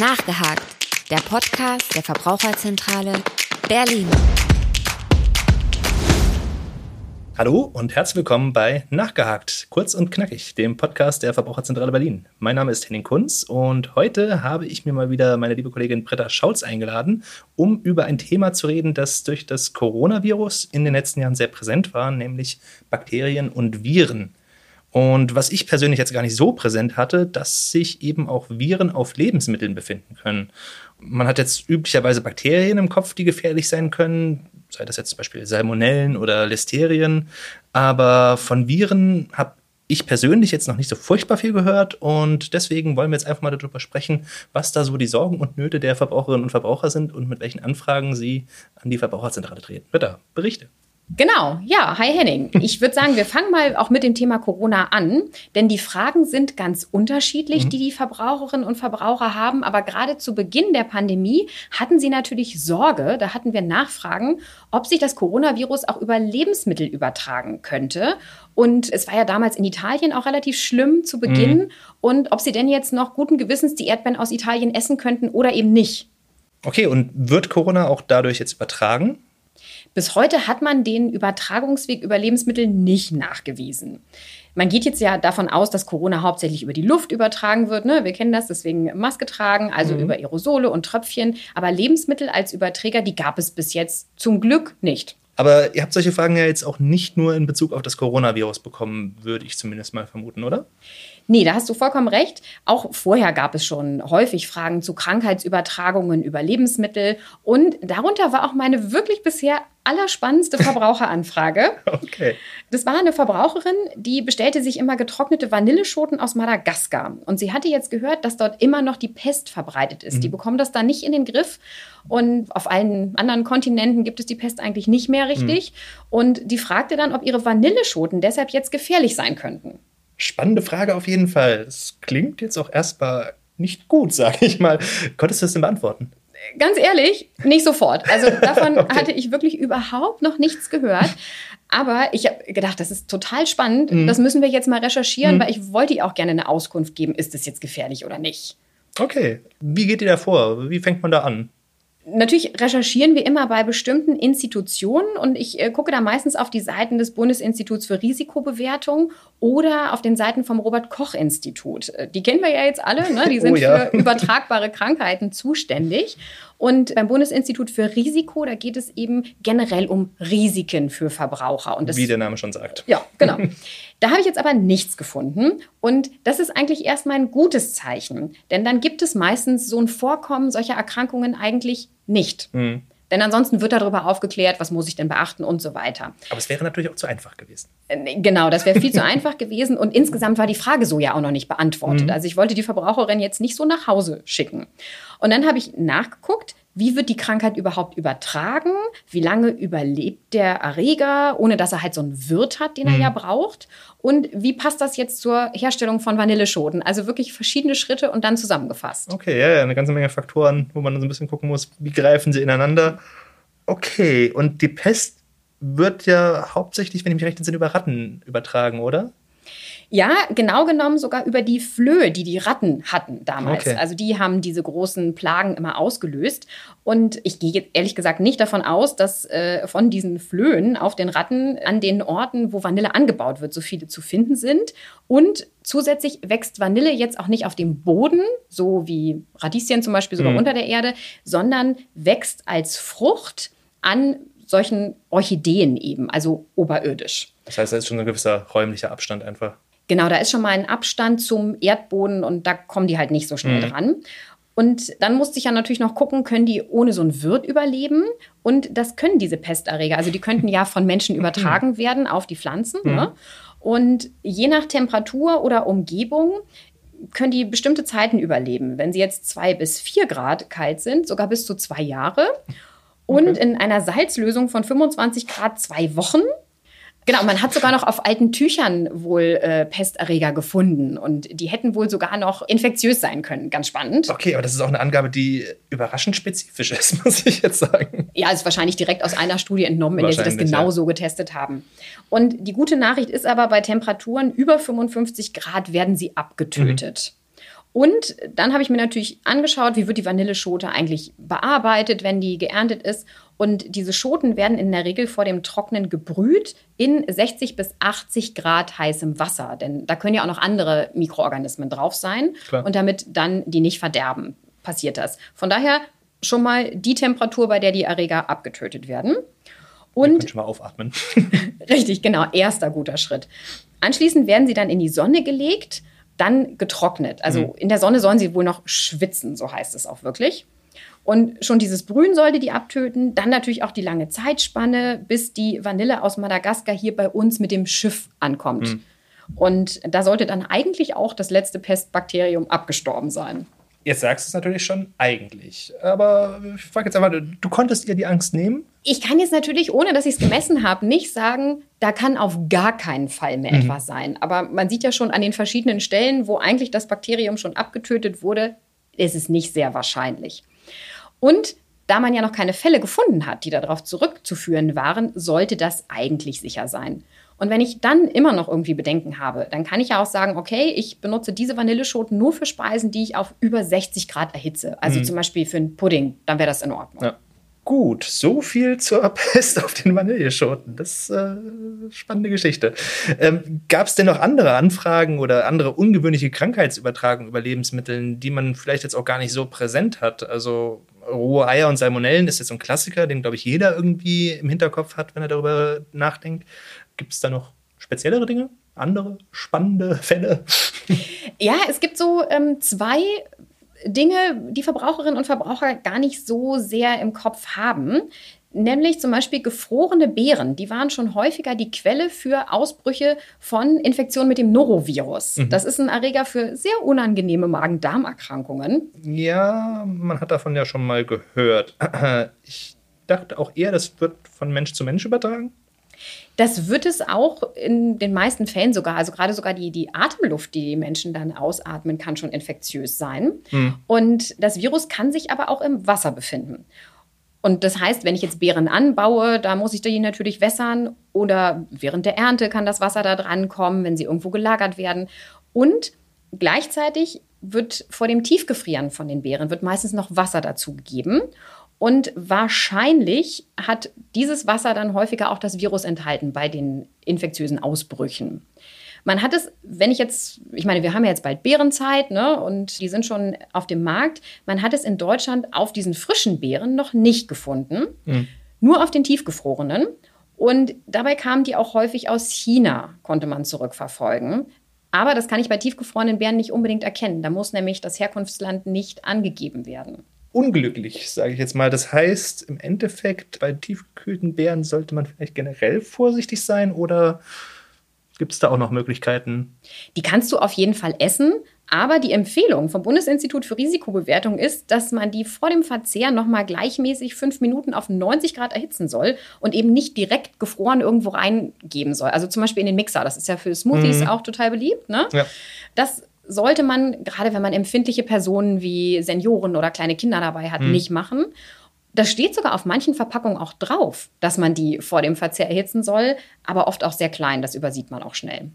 Nachgehakt, der Podcast der Verbraucherzentrale Berlin. Hallo und herzlich willkommen bei Nachgehakt, kurz und knackig, dem Podcast der Verbraucherzentrale Berlin. Mein Name ist Henning Kunz und heute habe ich mir mal wieder meine liebe Kollegin Britta Schautz eingeladen, um über ein Thema zu reden, das durch das Coronavirus in den letzten Jahren sehr präsent war, nämlich Bakterien und Viren. Und was ich persönlich jetzt gar nicht so präsent hatte, dass sich eben auch Viren auf Lebensmitteln befinden können. Man hat jetzt üblicherweise Bakterien im Kopf, die gefährlich sein können, sei das jetzt zum Beispiel Salmonellen oder Listerien. Aber von Viren habe ich persönlich jetzt noch nicht so furchtbar viel gehört und deswegen wollen wir jetzt einfach mal darüber sprechen, was da so die Sorgen und Nöte der Verbraucherinnen und Verbraucher sind und mit welchen Anfragen sie an die Verbraucherzentrale treten. Bitte, berichte. Genau, ja, hi Henning. Ich würde sagen, wir fangen mal auch mit dem Thema Corona an, denn die Fragen sind ganz unterschiedlich, mhm. die die Verbraucherinnen und Verbraucher haben. Aber gerade zu Beginn der Pandemie hatten sie natürlich Sorge, da hatten wir Nachfragen, ob sich das Coronavirus auch über Lebensmittel übertragen könnte. Und es war ja damals in Italien auch relativ schlimm zu Beginn. Mhm. Und ob sie denn jetzt noch guten Gewissens die Erdbeeren aus Italien essen könnten oder eben nicht. Okay, und wird Corona auch dadurch jetzt übertragen? Bis heute hat man den Übertragungsweg über Lebensmittel nicht nachgewiesen. Man geht jetzt ja davon aus, dass Corona hauptsächlich über die Luft übertragen wird. Ne? Wir kennen das, deswegen Maske tragen, also mhm. über Aerosole und Tröpfchen. Aber Lebensmittel als Überträger, die gab es bis jetzt zum Glück nicht. Aber ihr habt solche Fragen ja jetzt auch nicht nur in Bezug auf das Coronavirus bekommen, würde ich zumindest mal vermuten, oder? Nee, da hast du vollkommen recht. Auch vorher gab es schon häufig Fragen zu Krankheitsübertragungen über Lebensmittel. Und darunter war auch meine wirklich bisher allerspannendste Verbraucheranfrage. okay. Das war eine Verbraucherin, die bestellte sich immer getrocknete Vanilleschoten aus Madagaskar. Und sie hatte jetzt gehört, dass dort immer noch die Pest verbreitet ist. Mhm. Die bekommen das da nicht in den Griff. Und auf allen anderen Kontinenten gibt es die Pest eigentlich nicht mehr richtig. Mhm. Und die fragte dann, ob ihre Vanilleschoten deshalb jetzt gefährlich sein könnten. Spannende Frage auf jeden Fall. Es klingt jetzt auch erstmal nicht gut, sage ich mal. Konntest du das denn beantworten? Ganz ehrlich, nicht sofort. Also davon okay. hatte ich wirklich überhaupt noch nichts gehört. Aber ich habe gedacht, das ist total spannend. Mhm. Das müssen wir jetzt mal recherchieren, mhm. weil ich wollte ihr auch gerne eine Auskunft geben, ist es jetzt gefährlich oder nicht. Okay. Wie geht ihr da vor? Wie fängt man da an? Natürlich recherchieren wir immer bei bestimmten Institutionen und ich äh, gucke da meistens auf die Seiten des Bundesinstituts für Risikobewertung oder auf den Seiten vom Robert Koch Institut. Äh, die kennen wir ja jetzt alle, ne? die sind oh ja. für übertragbare Krankheiten zuständig. Und beim Bundesinstitut für Risiko, da geht es eben generell um Risiken für Verbraucher. Und das, Wie der Name schon sagt. Ja, genau. Da habe ich jetzt aber nichts gefunden. Und das ist eigentlich erstmal ein gutes Zeichen. Denn dann gibt es meistens so ein Vorkommen solcher Erkrankungen eigentlich nicht. Mhm. Denn ansonsten wird darüber aufgeklärt, was muss ich denn beachten und so weiter. Aber es wäre natürlich auch zu einfach gewesen. Äh, genau, das wäre viel zu einfach gewesen. Und insgesamt war die Frage so ja auch noch nicht beantwortet. Mhm. Also ich wollte die Verbraucherin jetzt nicht so nach Hause schicken. Und dann habe ich nachgeguckt, wie wird die Krankheit überhaupt übertragen? Wie lange überlebt der Erreger, ohne dass er halt so einen Wirt hat, den er mhm. ja braucht? Und wie passt das jetzt zur Herstellung von Vanilleschoten? Also wirklich verschiedene Schritte und dann zusammengefasst. Okay, ja, ja, eine ganze Menge Faktoren, wo man so ein bisschen gucken muss, wie greifen sie ineinander. Okay, und die Pest wird ja hauptsächlich, wenn ich mich recht entsinne, über Ratten übertragen, oder? Ja, genau genommen sogar über die Flöhe, die die Ratten hatten damals. Okay. Also die haben diese großen Plagen immer ausgelöst. Und ich gehe ehrlich gesagt nicht davon aus, dass äh, von diesen Flöhen auf den Ratten an den Orten, wo Vanille angebaut wird, so viele zu finden sind. Und zusätzlich wächst Vanille jetzt auch nicht auf dem Boden, so wie Radieschen zum Beispiel sogar mhm. unter der Erde, sondern wächst als Frucht an solchen Orchideen eben, also oberirdisch. Das heißt, da ist schon ein gewisser räumlicher Abstand einfach. Genau, da ist schon mal ein Abstand zum Erdboden und da kommen die halt nicht so schnell mhm. dran. Und dann musste ich ja natürlich noch gucken, können die ohne so ein Wirt überleben? Und das können diese Pesterreger. Also die könnten ja von Menschen übertragen werden auf die Pflanzen. Mhm. Ne? Und je nach Temperatur oder Umgebung können die bestimmte Zeiten überleben. Wenn sie jetzt zwei bis vier Grad kalt sind, sogar bis zu zwei Jahre. Und okay. in einer Salzlösung von 25 Grad zwei Wochen Genau, man hat sogar noch auf alten Tüchern wohl äh, Pesterreger gefunden und die hätten wohl sogar noch infektiös sein können. Ganz spannend. Okay, aber das ist auch eine Angabe, die überraschend spezifisch ist, muss ich jetzt sagen. Ja, ist wahrscheinlich direkt aus einer Studie entnommen, in der sie das genau ja. so getestet haben. Und die gute Nachricht ist aber, bei Temperaturen über 55 Grad werden sie abgetötet. Mhm. Und dann habe ich mir natürlich angeschaut, wie wird die Vanilleschote eigentlich bearbeitet, wenn die geerntet ist. Und diese Schoten werden in der Regel vor dem Trocknen gebrüht in 60 bis 80 Grad heißem Wasser. Denn da können ja auch noch andere Mikroorganismen drauf sein. Klar. Und damit dann die nicht verderben, passiert das. Von daher schon mal die Temperatur, bei der die Erreger abgetötet werden. Und schon mal aufatmen. richtig, genau, erster guter Schritt. Anschließend werden sie dann in die Sonne gelegt, dann getrocknet. Also mhm. in der Sonne sollen sie wohl noch schwitzen, so heißt es auch wirklich. Und schon dieses Brühen sollte die abtöten. Dann natürlich auch die lange Zeitspanne, bis die Vanille aus Madagaskar hier bei uns mit dem Schiff ankommt. Mhm. Und da sollte dann eigentlich auch das letzte Pestbakterium abgestorben sein. Jetzt sagst du es natürlich schon eigentlich. Aber ich frage jetzt einfach, du konntest ihr die Angst nehmen? Ich kann jetzt natürlich, ohne dass ich es gemessen habe, nicht sagen, da kann auf gar keinen Fall mehr mhm. etwas sein. Aber man sieht ja schon an den verschiedenen Stellen, wo eigentlich das Bakterium schon abgetötet wurde, ist es nicht sehr wahrscheinlich. Und da man ja noch keine Fälle gefunden hat, die darauf zurückzuführen waren, sollte das eigentlich sicher sein. Und wenn ich dann immer noch irgendwie Bedenken habe, dann kann ich ja auch sagen, okay, ich benutze diese Vanilleschoten nur für Speisen, die ich auf über 60 Grad erhitze. Also mhm. zum Beispiel für einen Pudding, dann wäre das in Ordnung. Ja. Gut, so viel zur Pest auf den Vanilleschoten. Das ist äh, spannende Geschichte. Ähm, Gab es denn noch andere Anfragen oder andere ungewöhnliche Krankheitsübertragungen über Lebensmitteln, die man vielleicht jetzt auch gar nicht so präsent hat? Also rohe Eier und Salmonellen ist jetzt so ein Klassiker, den, glaube ich, jeder irgendwie im Hinterkopf hat, wenn er darüber nachdenkt. Gibt es da noch speziellere Dinge? Andere spannende Fälle? Ja, es gibt so ähm, zwei Dinge, die Verbraucherinnen und Verbraucher gar nicht so sehr im Kopf haben. Nämlich zum Beispiel gefrorene Beeren. Die waren schon häufiger die Quelle für Ausbrüche von Infektionen mit dem Norovirus. Mhm. Das ist ein Erreger für sehr unangenehme Magen-Darm-Erkrankungen. Ja, man hat davon ja schon mal gehört. Ich dachte auch eher, das wird von Mensch zu Mensch übertragen. Das wird es auch in den meisten Fällen sogar. Also gerade sogar die, die Atemluft, die die Menschen dann ausatmen, kann schon infektiös sein. Hm. Und das Virus kann sich aber auch im Wasser befinden. Und das heißt, wenn ich jetzt Beeren anbaue, da muss ich die natürlich wässern oder während der Ernte kann das Wasser da dran kommen, wenn sie irgendwo gelagert werden. Und gleichzeitig wird vor dem Tiefgefrieren von den Beeren wird meistens noch Wasser dazu gegeben. Und wahrscheinlich hat dieses Wasser dann häufiger auch das Virus enthalten bei den infektiösen Ausbrüchen. Man hat es, wenn ich jetzt, ich meine, wir haben ja jetzt bald Beerenzeit, ne, und die sind schon auf dem Markt. Man hat es in Deutschland auf diesen frischen Beeren noch nicht gefunden, mhm. nur auf den tiefgefrorenen. Und dabei kamen die auch häufig aus China, konnte man zurückverfolgen. Aber das kann ich bei tiefgefrorenen Beeren nicht unbedingt erkennen. Da muss nämlich das Herkunftsland nicht angegeben werden unglücklich, sage ich jetzt mal. Das heißt, im Endeffekt, bei tiefgekühlten Beeren sollte man vielleicht generell vorsichtig sein oder gibt es da auch noch Möglichkeiten? Die kannst du auf jeden Fall essen, aber die Empfehlung vom Bundesinstitut für Risikobewertung ist, dass man die vor dem Verzehr nochmal gleichmäßig fünf Minuten auf 90 Grad erhitzen soll und eben nicht direkt gefroren irgendwo reingeben soll. Also zum Beispiel in den Mixer. Das ist ja für Smoothies mhm. auch total beliebt. Ne? Ja. Das sollte man, gerade wenn man empfindliche Personen wie Senioren oder kleine Kinder dabei hat, hm. nicht machen. Das steht sogar auf manchen Verpackungen auch drauf, dass man die vor dem Verzehr erhitzen soll, aber oft auch sehr klein. Das übersieht man auch schnell.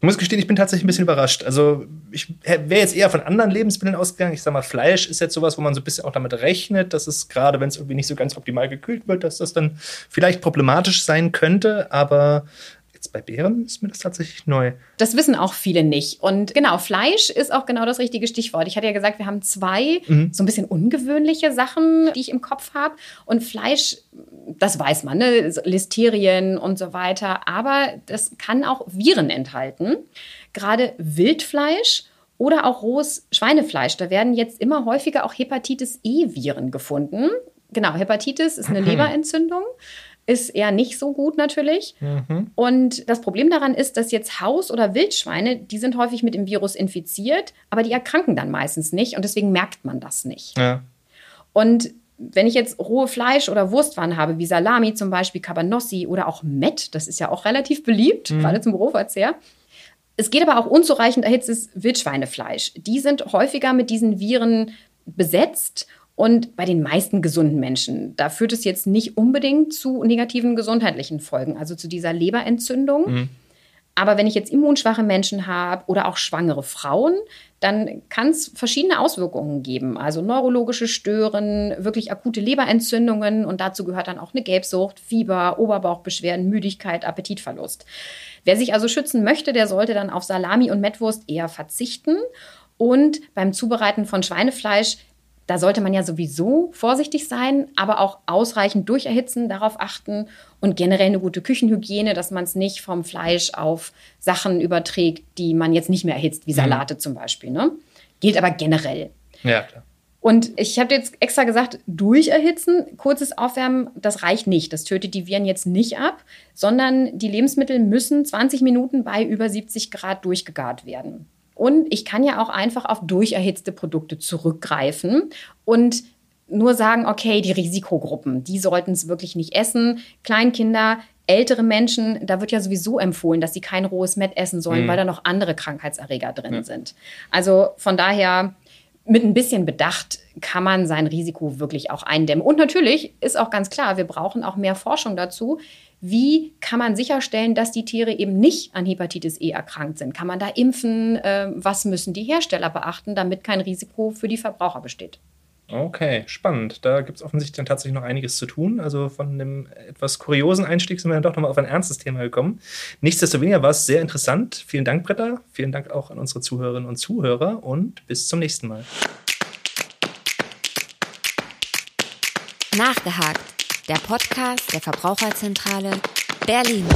Ich muss gestehen, ich bin tatsächlich ein bisschen überrascht. Also, ich wäre jetzt eher von anderen Lebensmitteln ausgegangen. Ich sag mal, Fleisch ist jetzt sowas, wo man so ein bisschen auch damit rechnet, dass es gerade, wenn es irgendwie nicht so ganz optimal gekühlt wird, dass das dann vielleicht problematisch sein könnte. Aber Jetzt bei Beeren ist mir das tatsächlich neu. Das wissen auch viele nicht. Und genau, Fleisch ist auch genau das richtige Stichwort. Ich hatte ja gesagt, wir haben zwei mhm. so ein bisschen ungewöhnliche Sachen, die ich im Kopf habe. Und Fleisch, das weiß man, ne? Listerien und so weiter. Aber das kann auch Viren enthalten. Gerade Wildfleisch oder auch rohes Schweinefleisch. Da werden jetzt immer häufiger auch Hepatitis E-Viren gefunden. Genau, Hepatitis ist eine Leberentzündung ist eher nicht so gut natürlich. Mhm. Und das Problem daran ist, dass jetzt Haus- oder Wildschweine, die sind häufig mit dem Virus infiziert, aber die erkranken dann meistens nicht und deswegen merkt man das nicht. Ja. Und wenn ich jetzt rohe Fleisch- oder Wurstwaren habe, wie Salami zum Beispiel, Cabanossi oder auch Met, das ist ja auch relativ beliebt, mhm. gerade zum Rohverzehr. Es geht aber auch unzureichend erhitztes Wildschweinefleisch. Die sind häufiger mit diesen Viren besetzt und bei den meisten gesunden Menschen, da führt es jetzt nicht unbedingt zu negativen gesundheitlichen Folgen, also zu dieser Leberentzündung. Mhm. Aber wenn ich jetzt immunschwache Menschen habe oder auch schwangere Frauen, dann kann es verschiedene Auswirkungen geben. Also neurologische Stören, wirklich akute Leberentzündungen und dazu gehört dann auch eine Gelbsucht, Fieber, Oberbauchbeschwerden, Müdigkeit, Appetitverlust. Wer sich also schützen möchte, der sollte dann auf Salami und Mettwurst eher verzichten. Und beim Zubereiten von Schweinefleisch da sollte man ja sowieso vorsichtig sein, aber auch ausreichend durcherhitzen, darauf achten und generell eine gute Küchenhygiene, dass man es nicht vom Fleisch auf Sachen überträgt, die man jetzt nicht mehr erhitzt, wie mhm. Salate mhm. zum Beispiel. Ne? Gilt aber generell. Ja, klar. Und ich habe jetzt extra gesagt, durcherhitzen, kurzes Aufwärmen, das reicht nicht. Das tötet die Viren jetzt nicht ab, sondern die Lebensmittel müssen 20 Minuten bei über 70 Grad durchgegart werden. Und ich kann ja auch einfach auf durcherhitzte Produkte zurückgreifen und nur sagen, okay, die Risikogruppen, die sollten es wirklich nicht essen. Kleinkinder, ältere Menschen, da wird ja sowieso empfohlen, dass sie kein rohes Mett essen sollen, mhm. weil da noch andere Krankheitserreger drin ja. sind. Also von daher mit ein bisschen Bedacht kann man sein Risiko wirklich auch eindämmen. Und natürlich ist auch ganz klar, wir brauchen auch mehr Forschung dazu. Wie kann man sicherstellen, dass die Tiere eben nicht an Hepatitis E erkrankt sind? Kann man da impfen? Äh, was müssen die Hersteller beachten, damit kein Risiko für die Verbraucher besteht? Okay, spannend. Da gibt es offensichtlich dann tatsächlich noch einiges zu tun. Also von einem etwas kuriosen Einstieg sind wir dann doch nochmal auf ein ernstes Thema gekommen. Nichtsdestoweniger war es sehr interessant. Vielen Dank, Britta. Vielen Dank auch an unsere Zuhörerinnen und Zuhörer und bis zum nächsten Mal. Nachgehakt der Podcast der Verbraucherzentrale Berlin.